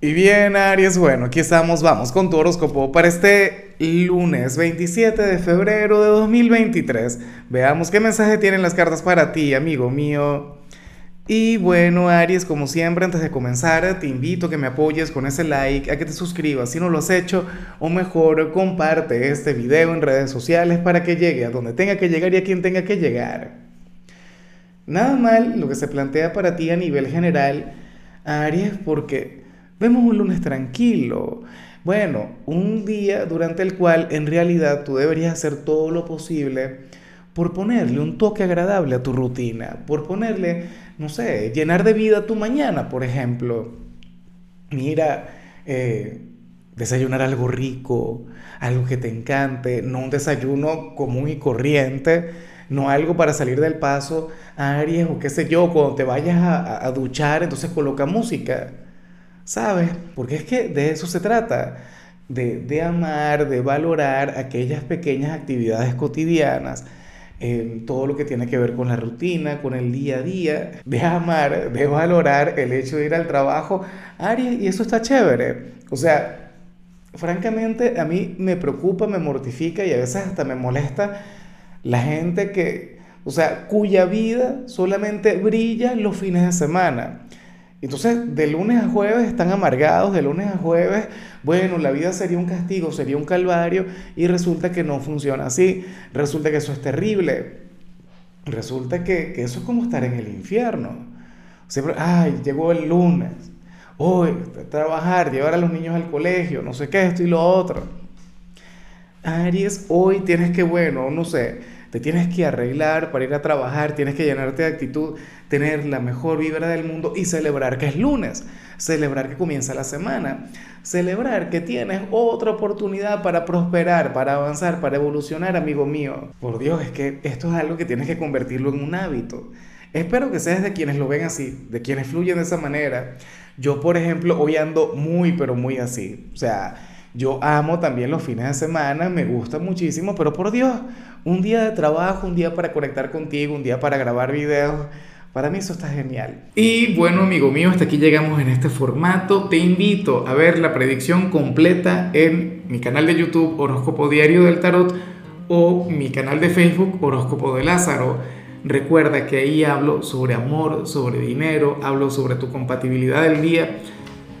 Y bien, Aries, bueno, aquí estamos, vamos con tu horóscopo para este lunes 27 de febrero de 2023. Veamos qué mensaje tienen las cartas para ti, amigo mío. Y bueno, Aries, como siempre, antes de comenzar, te invito a que me apoyes con ese like, a que te suscribas si no lo has hecho, o mejor, comparte este video en redes sociales para que llegue a donde tenga que llegar y a quien tenga que llegar. Nada mal lo que se plantea para ti a nivel general, Aries, porque Vemos un lunes tranquilo. Bueno, un día durante el cual en realidad tú deberías hacer todo lo posible por ponerle un toque agradable a tu rutina, por ponerle, no sé, llenar de vida tu mañana, por ejemplo. Mira, eh, desayunar algo rico, algo que te encante, no un desayuno común y corriente, no algo para salir del paso, Aries, o qué sé yo, cuando te vayas a, a duchar, entonces coloca música ¿Sabes? Porque es que de eso se trata, de, amar, de valorar aquellas pequeñas actividades cotidianas, todo lo que tiene que ver con la rutina, con el día a día, de amar, de valorar el hecho de ir al trabajo, Aries, y eso está chévere. O sea, francamente a mí me preocupa, me mortifica y a veces hasta me molesta la gente que, o sea, cuya vida solamente brilla los fines de semana. Entonces, de lunes a jueves están amargados, de lunes a jueves, bueno, la vida sería un castigo, sería un calvario, y resulta que no funciona así, resulta que eso es terrible, resulta que, eso es como estar en el infierno. Siempre, ay, llegó el lunes, hoy, trabajar, llevar a los niños al colegio, no sé qué, esto y lo otro. Aries, hoy tienes que, bueno, no sé, te tienes que arreglar para ir a trabajar, tienes que llenarte de actitud, tener la mejor vibra del mundo y celebrar que es lunes, celebrar que comienza la semana, celebrar que tienes otra oportunidad para prosperar, para avanzar, para evolucionar, amigo mío. Por Dios, es que esto es algo que tienes que convertirlo en un hábito. Espero que seas de quienes lo ven así, de quienes fluyen de esa manera. Yo, por ejemplo, hoy ando muy, pero muy así. O sea, yo amo también los fines de semana, me gusta muchísimo, pero por Dios, un día de trabajo, un día para conectar contigo, un día para grabar videos, para mí eso está genial. Y bueno, amigo mío, hasta aquí llegamos en este formato. Te invito a ver la predicción completa en mi canal de YouTube Horóscopo Diario del Tarot o mi canal de Facebook Horóscopo de Lázaro. Recuerda que ahí hablo sobre amor, sobre dinero, hablo sobre tu compatibilidad del día